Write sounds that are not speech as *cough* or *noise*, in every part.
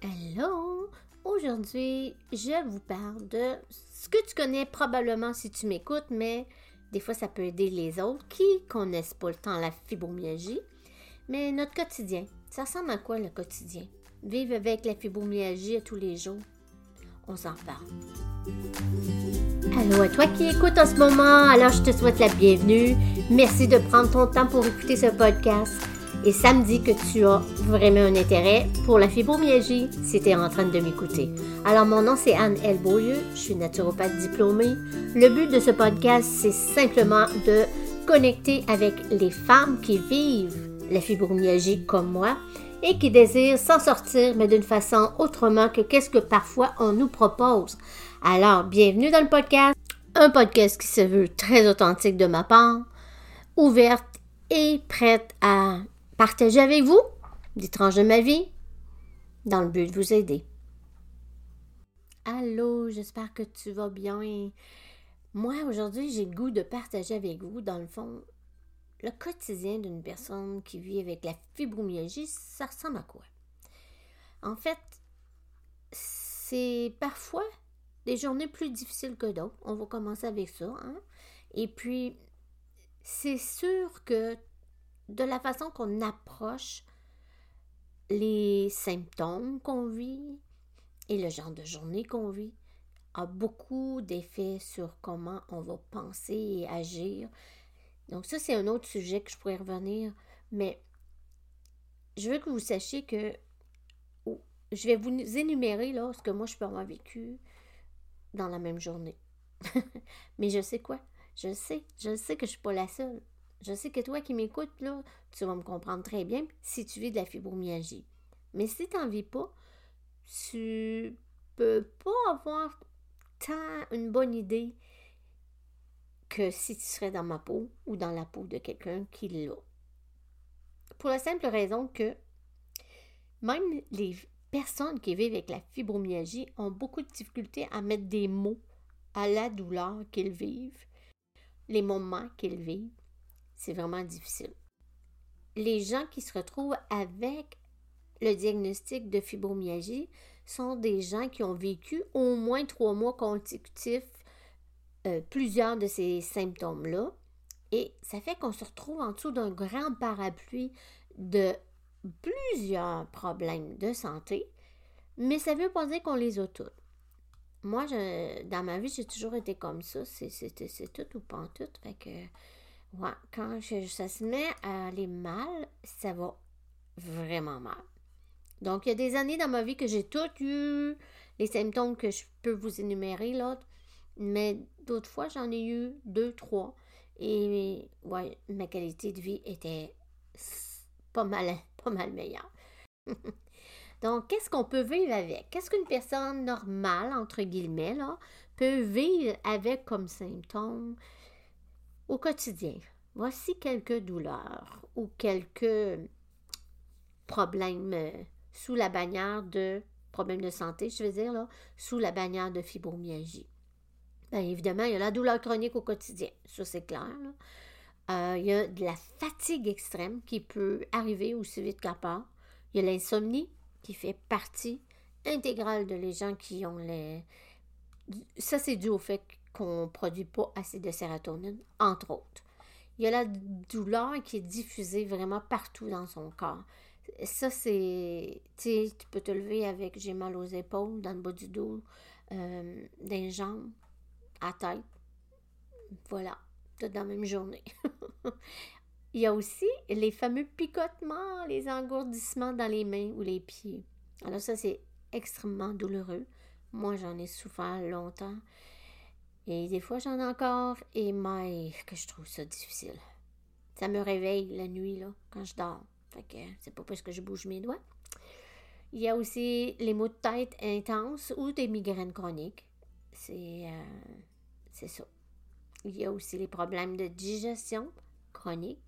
Hello! Aujourd'hui, je vous parle de ce que tu connais probablement si tu m'écoutes, mais des fois ça peut aider les autres qui connaissent pas le temps la fibromyalgie. Mais notre quotidien, ça ressemble à quoi le quotidien? Vivre avec la fibromyalgie tous les jours. On s'en parle. Allô à toi qui écoutes en ce moment, alors je te souhaite la bienvenue. Merci de prendre ton temps pour écouter ce podcast et ça me dit que tu as vraiment un intérêt pour la fibromyalgie si tu es en train de m'écouter. Alors, mon nom, c'est Anne L. Je suis naturopathe diplômée. Le but de ce podcast, c'est simplement de connecter avec les femmes qui vivent la fibromyalgie comme moi et qui désirent s'en sortir, mais d'une façon autrement que qu'est-ce que parfois on nous propose. Alors, bienvenue dans le podcast. Un podcast qui se veut très authentique de ma part, ouverte et prête à partager avec vous des tranches de ma vie dans le but de vous aider. Allô, j'espère que tu vas bien. Moi, aujourd'hui, j'ai le goût de partager avec vous, dans le fond, le quotidien d'une personne qui vit avec la fibromyalgie, ça ressemble à quoi? En fait, c'est parfois des journées plus difficiles que d'autres. On va commencer avec ça. Hein? Et puis, c'est sûr que de la façon qu'on approche les symptômes qu'on vit et le genre de journée qu'on vit a beaucoup d'effets sur comment on va penser et agir. Donc ça, c'est un autre sujet que je pourrais revenir, mais je veux que vous sachiez que je vais vous énumérer là, ce que moi je peux avoir vécu dans la même journée. *laughs* mais je sais quoi? Je sais, je sais que je ne suis pas la seule. Je sais que toi qui m'écoutes, là, tu vas me comprendre très bien si tu vis de la fibromyalgie. Mais si tu n'en vis pas, tu peux pas avoir tant une bonne idée que si tu serais dans ma peau ou dans la peau de quelqu'un qui l'a. Pour la simple raison que même les personnes qui vivent avec la fibromyalgie ont beaucoup de difficultés à mettre des mots à la douleur qu'ils vivent, les moments qu'ils vivent c'est vraiment difficile. Les gens qui se retrouvent avec le diagnostic de fibromyalgie sont des gens qui ont vécu au moins trois mois consécutifs euh, plusieurs de ces symptômes-là. Et ça fait qu'on se retrouve en dessous d'un grand parapluie de plusieurs problèmes de santé, mais ça ne veut pas dire qu'on les a tous. Moi, dans ma vie, j'ai toujours été comme ça. C'est tout ou pas tout. Fait que Ouais, quand ça se met à aller mal, ça va vraiment mal. Donc, il y a des années dans ma vie que j'ai toutes eu les symptômes que je peux vous énumérer, là. Mais d'autres fois, j'en ai eu deux, trois. Et ouais, ma qualité de vie était pas mal, *laughs* pas mal meilleure. *laughs* Donc, qu'est-ce qu'on peut vivre avec? Qu'est-ce qu'une personne normale, entre guillemets, là, peut vivre avec comme symptômes? Au quotidien, voici quelques douleurs ou quelques problèmes euh, sous la bannière de problèmes de santé, je veux dire, sous la bannière de fibromyalgie. Bien évidemment, il y a la douleur chronique au quotidien, ça c'est clair. Euh, il y a de la fatigue extrême qui peut arriver aussi vite qu'à part. Il y a l'insomnie qui fait partie intégrale de les gens qui ont les. Ça, c'est dû au fait qu'on ne produit pas assez de sérotonine, entre autres. Il y a la douleur qui est diffusée vraiment partout dans son corps. Ça, c'est. Tu peux te lever avec j'ai mal aux épaules, dans le bas du dos, euh, dans jambes, à tête. Voilà, tout dans la même journée. *laughs* Il y a aussi les fameux picotements, les engourdissements dans les mains ou les pieds. Alors, ça, c'est extrêmement douloureux. Moi, j'en ai souffert longtemps. Et des fois, j'en ai encore, et mais que je trouve ça difficile. Ça me réveille la nuit, là, quand je dors. Fait que c'est pas parce que je bouge mes doigts. Il y a aussi les maux de tête intenses ou des migraines chroniques. C'est euh, ça. Il y a aussi les problèmes de digestion chronique.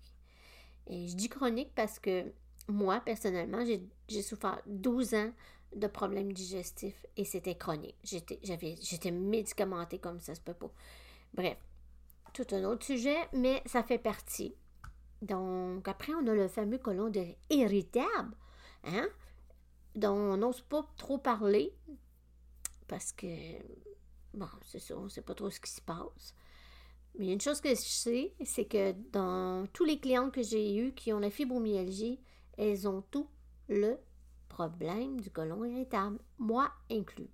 Et je dis chronique parce que moi, personnellement, j'ai souffert 12 ans de problèmes digestifs et c'était chronique. J'étais, médicamentée comme ça se peut pas. Bref, tout un autre sujet, mais ça fait partie. Donc, après, on a le fameux colon de irritable. Hein? dont on n'ose pas trop parler parce que, bon, c'est ça, on ne sait pas trop ce qui se passe. Mais une chose que je sais, c'est que dans tous les clients que j'ai eus qui ont la fibromyalgie, elles ont tout le problème du côlon irritable, moi inclus.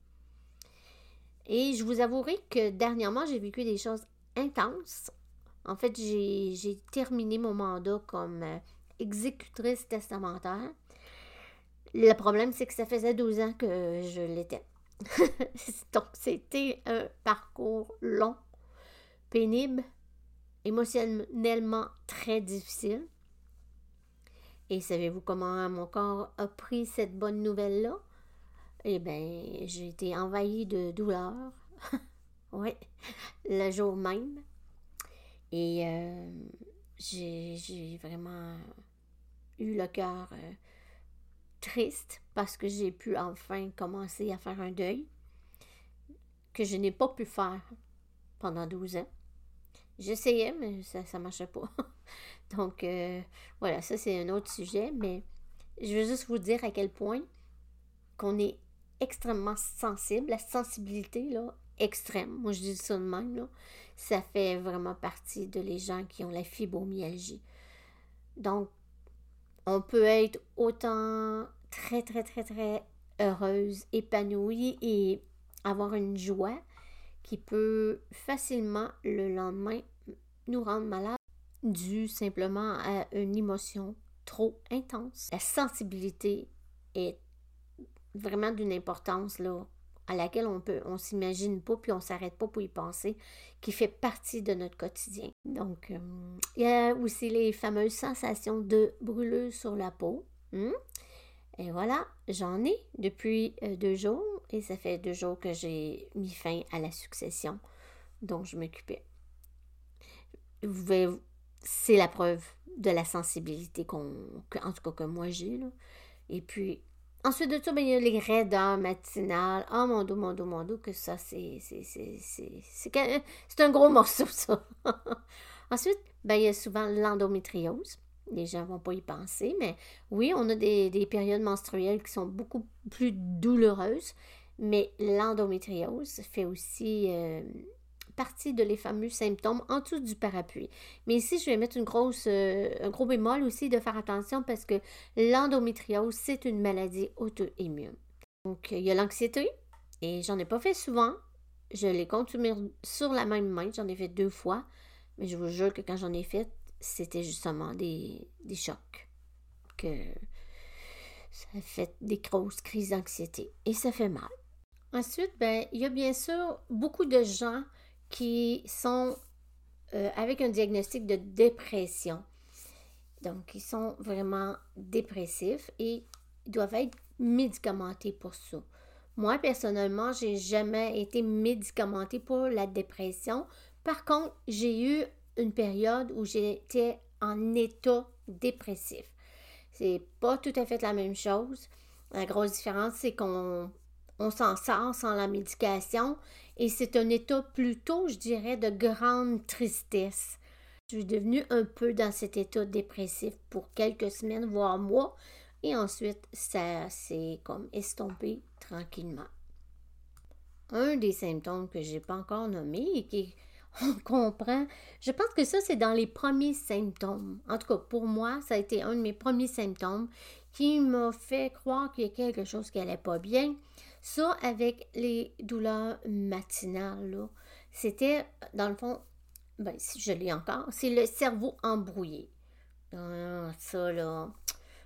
Et je vous avouerai que dernièrement, j'ai vécu des choses intenses. En fait, j'ai terminé mon mandat comme euh, exécutrice testamentaire. Le problème, c'est que ça faisait 12 ans que je l'étais. *laughs* Donc, c'était un parcours long, pénible, émotionnellement très difficile. Et savez-vous comment mon corps a pris cette bonne nouvelle-là? Eh bien, j'ai été envahie de douleur. *laughs* oui, le jour même. Et euh, j'ai vraiment eu le cœur euh, triste parce que j'ai pu enfin commencer à faire un deuil que je n'ai pas pu faire pendant 12 ans. J'essayais, mais ça ne marchait pas. *laughs* Donc, euh, voilà, ça c'est un autre sujet, mais je veux juste vous dire à quel point qu'on est extrêmement sensible, la sensibilité, là, extrême, moi je dis ça de même, là, ça fait vraiment partie de les gens qui ont la fibromyalgie. Donc, on peut être autant très, très, très, très heureuse, épanouie et avoir une joie qui peut facilement le lendemain nous rendre malade dû simplement à une émotion trop intense. La sensibilité est vraiment d'une importance là, à laquelle on peut, on s'imagine pas, puis on s'arrête pas pour y penser, qui fait partie de notre quotidien. Donc, euh, il y a aussi les fameuses sensations de brûlure sur la peau. Hmm? Et voilà, j'en ai depuis euh, deux jours, et ça fait deux jours que j'ai mis fin à la succession dont je m'occupais. C'est la preuve de la sensibilité qu'on, en tout cas que moi j'ai. Et puis, Ensuite de ça, ben, il y a les raideurs matinales. Oh mon dos, mon dos, mon dos, que ça, c'est. C'est un gros morceau, ça. *laughs* Ensuite, ben, il y a souvent l'endométriose. Les gens ne vont pas y penser, mais oui, on a des, périodes menstruelles qui sont beaucoup plus douloureuses, mais l'endométriose fait aussi euh, partie de les fameux symptômes en dessous du parapluie. Mais ici, je vais mettre une grosse, euh, un gros bémol aussi de faire attention parce que l'endométriose, c'est une maladie auto-immune. Donc, il y a l'anxiété et j'en ai pas fait souvent. Je l'ai consumé sur la même main, j'en ai fait deux fois, mais je vous jure que quand j'en ai fait, c'était justement des, des chocs. Que ça fait des grosses crises d'anxiété et ça fait mal. Ensuite, ben, il y a bien sûr beaucoup de gens qui sont euh, avec un diagnostic de dépression. Donc, ils sont vraiment dépressifs et ils doivent être médicamentés pour ça. Moi, personnellement, j'ai jamais été médicamentée pour la dépression. Par contre, j'ai eu une période où j'étais en état dépressif. C'est pas tout à fait la même chose. La grosse différence, c'est qu'on on s'en sort sans la médication et c'est un état plutôt, je dirais, de grande tristesse. Je suis devenue un peu dans cet état dépressif pour quelques semaines, voire mois, et ensuite ça s'est comme estompé tranquillement. Un des symptômes que j'ai pas encore nommé et qui *laughs* on comprend, je pense que ça c'est dans les premiers symptômes. En tout cas, pour moi, ça a été un de mes premiers symptômes qui m'a fait croire qu'il y a quelque chose qui allait pas bien. Ça, avec les douleurs matinales, c'était, dans le fond, ben, je l'ai encore, c'est le cerveau embrouillé. Ah, ça, là.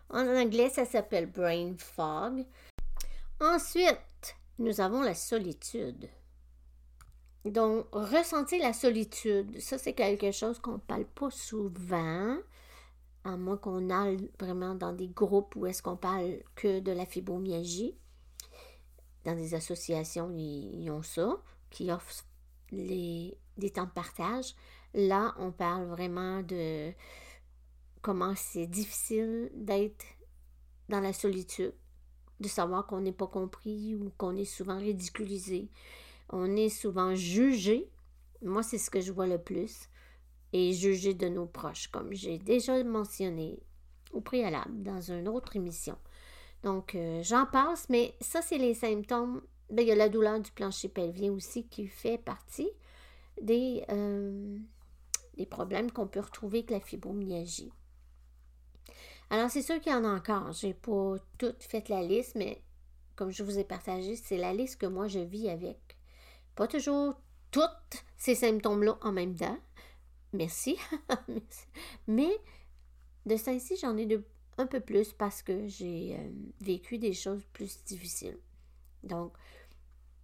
En anglais, ça s'appelle brain fog. Ensuite, nous avons la solitude. Donc, ressentir la solitude, ça, c'est quelque chose qu'on ne parle pas souvent, à moins qu'on aille vraiment dans des groupes où est-ce qu'on parle que de la fibromyalgie dans des associations, ils, ont ça, qui offrent les, des temps de partage. Là, on parle vraiment de comment c'est difficile d'être dans la solitude, de savoir qu'on n'est pas compris ou qu'on est souvent ridiculisé. On est souvent jugé. Moi, c'est ce que je vois le plus. Et jugé de nos proches, comme j'ai déjà mentionné au préalable dans une autre émission. Donc, euh, j'en passe, mais ça, c'est les symptômes. Ben, il y a la douleur du plancher pelvien aussi qui fait partie des, euh, des problèmes qu'on peut retrouver avec la fibromyalgie. Alors, c'est sûr qu'il y en a encore. Je n'ai pas tout fait la liste, mais comme je vous ai partagé, c'est la liste que moi je vis avec. Pas toujours tous ces symptômes-là en même temps. Merci. *laughs* mais de ça ici, j'en ai de, un peu plus parce que j'ai euh, vécu des choses plus difficiles. Donc,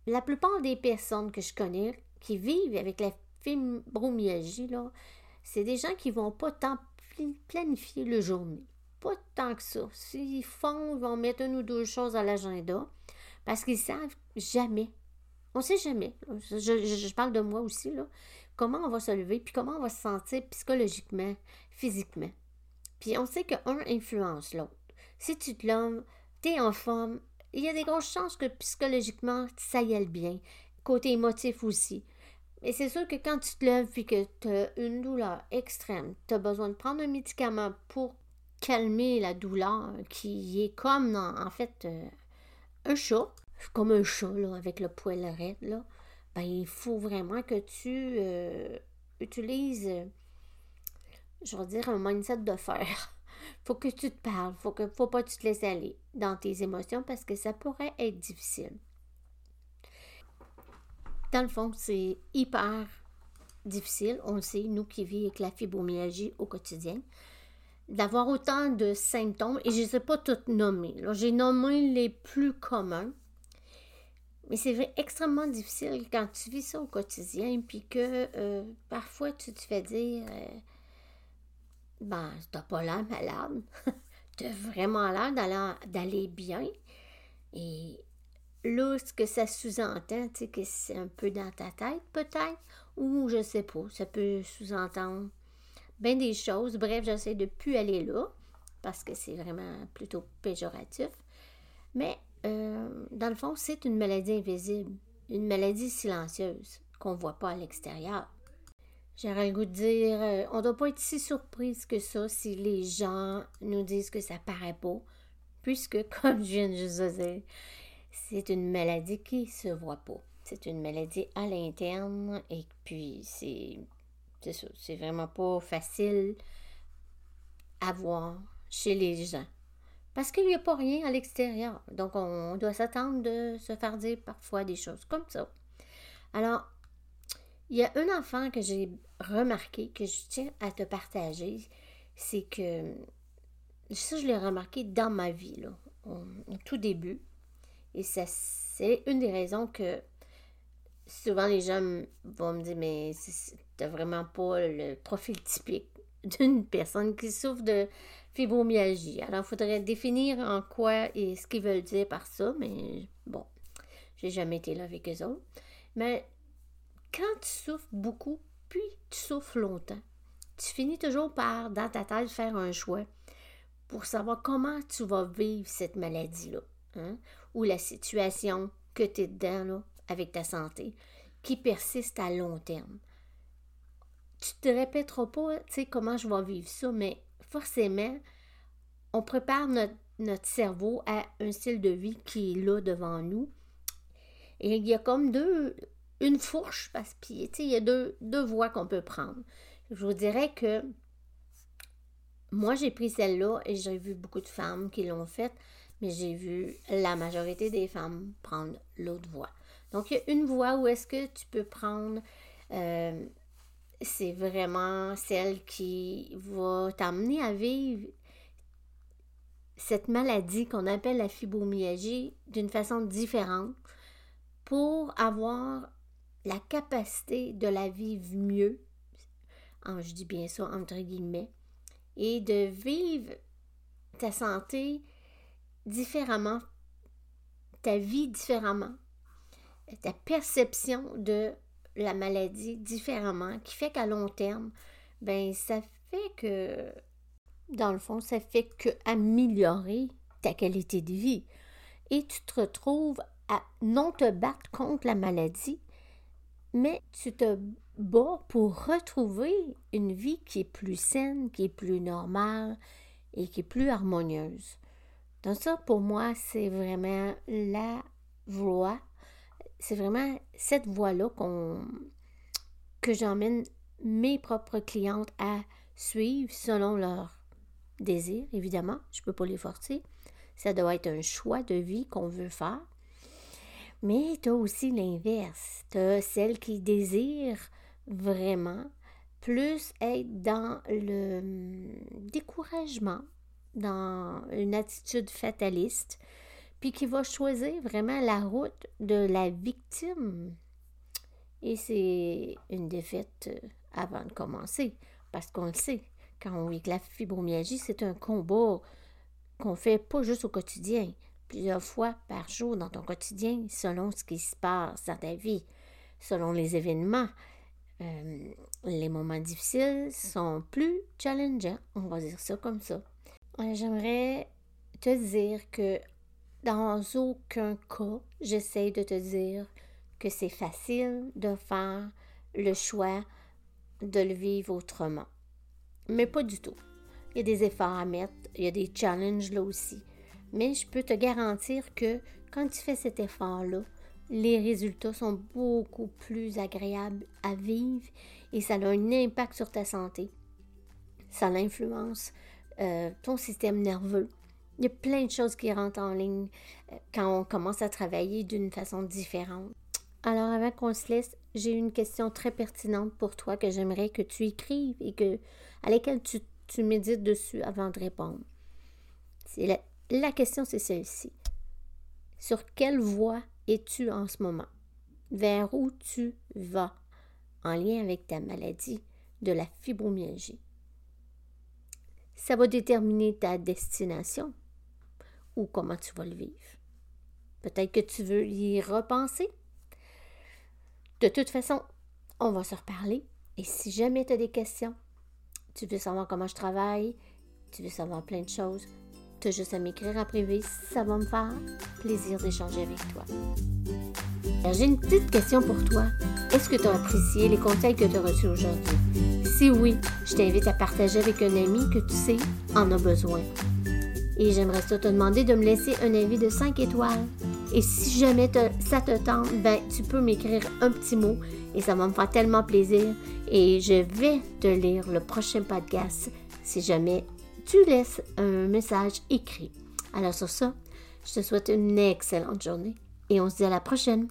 la plupart des personnes que je connais qui vivent avec la fibromyalgie, là, c'est des gens qui vont pas tant planifier le journée. Pas tant que ça. S'ils font, ils vont mettre une ou deux choses à l'agenda parce qu'ils savent jamais. On sait jamais. Je, je, parle de moi aussi, là. Comment on va se lever, puis comment on va se sentir psychologiquement, physiquement. Puis on sait qu'un influence l'autre. Si tu te lèves, es en forme, il y a des grosses chances que psychologiquement, ça y aille bien. Côté émotif aussi. Mais c'est sûr que quand tu te lèves et que tu as une douleur extrême, tu as besoin de prendre un médicament pour calmer la douleur qui est comme, en fait, euh, un chat, comme un chat, là, avec le poil raide, là. Ben, il faut vraiment que tu euh, utilises, je vais dire, un mindset de fer. *laughs* faut que tu te parles, faut que faut pas que tu te laisses aller dans tes émotions parce que ça pourrait être difficile. Dans le fond, c'est hyper difficile, on le sait, nous qui vivons avec la fibromyalgie au quotidien, d'avoir autant de symptômes, et je ne ai pas toutes nommés. J'ai nommé les plus communs, mais c'est extrêmement difficile quand tu vis ça au quotidien, puis que euh, parfois tu te fais dire euh, ben, t'as pas l'air malade. *laughs* t'as vraiment l'air d'aller bien. Et là, ce que ça sous-entend, tu sais, que c'est un peu dans ta tête, peut-être, ou je sais pas, ça peut sous-entendre bien des choses. Bref, j'essaie de plus aller là, parce que c'est vraiment plutôt péjoratif. Mais, euh, dans le fond, c'est une maladie invisible, une maladie silencieuse qu'on ne voit pas à l'extérieur. J'aurais le goût de dire, euh, on ne doit pas être si surprise que ça si les gens nous disent que ça paraît pas, puisque, *laughs* comme je viens de juste dire, c'est une maladie qui se voit pas. C'est une maladie à l'interne et puis c'est, c'est ça, c'est vraiment pas facile à voir chez les gens. Parce qu'il n'y a pas rien à l'extérieur. Donc, on doit s'attendre de se faire dire parfois des choses comme ça. Alors, il y a un enfant que j'ai remarqué, que je tiens à te partager, c'est que ça, je l'ai remarqué dans ma vie, là, au, tout début. Et ça, c'est une des raisons que souvent les gens vont me dire, mais t'as vraiment pas le profil typique *laughs* d'une personne qui souffre de fibromyalgie. Alors, il faudrait définir en quoi et ce qu'ils veulent dire par ça, mais bon, j'ai jamais été là avec eux autres. Mais quand tu souffres beaucoup, puis tu souffres longtemps, tu finis toujours par, dans ta tête, faire un choix pour savoir comment tu vas vivre cette maladie-là, hein, ou la situation que tu es dedans là, avec ta santé, qui persiste à long terme. Tu te répéteras pas, tu sais, comment je vais vivre ça, mais forcément, on prépare notre, notre cerveau à un style de vie qui est là devant nous. Et il y a comme deux, une fourche, parce que il y a deux, deux voies qu'on peut prendre. Je vous dirais que moi, j'ai pris celle-là et j'ai vu beaucoup de femmes qui l'ont faite, mais j'ai vu la majorité des femmes prendre l'autre voie. Donc, il y a une voie où est-ce que tu peux prendre, euh, c'est vraiment celle qui va t'amener à vivre cette maladie qu'on appelle la fibromyalgie d'une façon différente pour avoir la capacité de la vivre mieux, je dis bien ça entre guillemets, et de vivre ta santé différemment, ta vie différemment, ta perception de la maladie différemment, qui fait qu'à long terme, ben ça fait que, dans le fond, ça fait que améliorer ta qualité de vie. Et tu te retrouves à non te battre contre la maladie, mais tu te bats pour retrouver une vie qui est plus saine, qui est plus normale et qui est plus harmonieuse. Donc ça, pour moi, c'est vraiment la voie. C'est vraiment cette voie-là que j'emmène mes propres clientes à suivre selon leurs désirs, évidemment. Je ne peux pas les forcer. Ça doit être un choix de vie qu'on veut faire. Mais tu as aussi l'inverse. Tu as celles qui désirent vraiment plus être dans le hum, découragement, dans une attitude fataliste, puis qui va choisir vraiment la route de la victime. Et c'est une défaite euh, avant de commencer, parce qu'on le sait, quand on vit la fibromyalgie, c'est un combat qu'on fait pas juste au quotidien, plusieurs fois par jour dans ton quotidien, selon ce qui se passe dans ta vie, selon les événements. Euh, les moments difficiles sont plus challengeants, on va dire ça comme ça. Euh, j'aimerais te dire que dans aucun cas, j'essaie de te dire que c'est facile de faire le choix de le vivre autrement. Mais pas du tout. Il y a des efforts à mettre, il y a des challenges là aussi. Mais je peux te garantir que quand tu fais cet effort-là, les résultats sont beaucoup plus agréables à vivre et ça a un impact sur ta santé. Ça influence euh, ton système nerveux. Il y a plein de choses qui rentrent en ligne euh, quand on commence à travailler d'une façon différente. Alors avant qu'on se laisse, j'ai une question très pertinente pour toi que j'aimerais que tu écrives et que, à laquelle tu, médites dessus avant de répondre. La, la question, c'est celle-ci. Sur quelle voie es-tu en ce moment? Vers où tu vas? En lien avec ta maladie de la fibromyalgie? Ça va déterminer ta destination ou comment tu vas le vivre. Peut-être que tu veux y repenser. De toute façon, on va se reparler. Et si jamais tu as des questions, tu veux savoir comment je travaille, tu veux savoir plein de choses, tu as juste à m'écrire en privé. Ça va me faire plaisir d'échanger avec toi. J'ai une petite question pour toi. Est-ce que tu as apprécié les conseils que tu as reçus aujourd'hui? Si oui, je t'invite à partager avec un ami que tu sais en a besoin. Et j'aimerais te demander de me laisser un avis de 5 étoiles. Et si jamais ça te tente, ben, tu peux m'écrire un petit mot et ça va me faire tellement plaisir. Et je vais te lire le prochain podcast si jamais tu laisses un message écrit. Alors sur ça, je te souhaite une excellente journée et on se dit à la prochaine.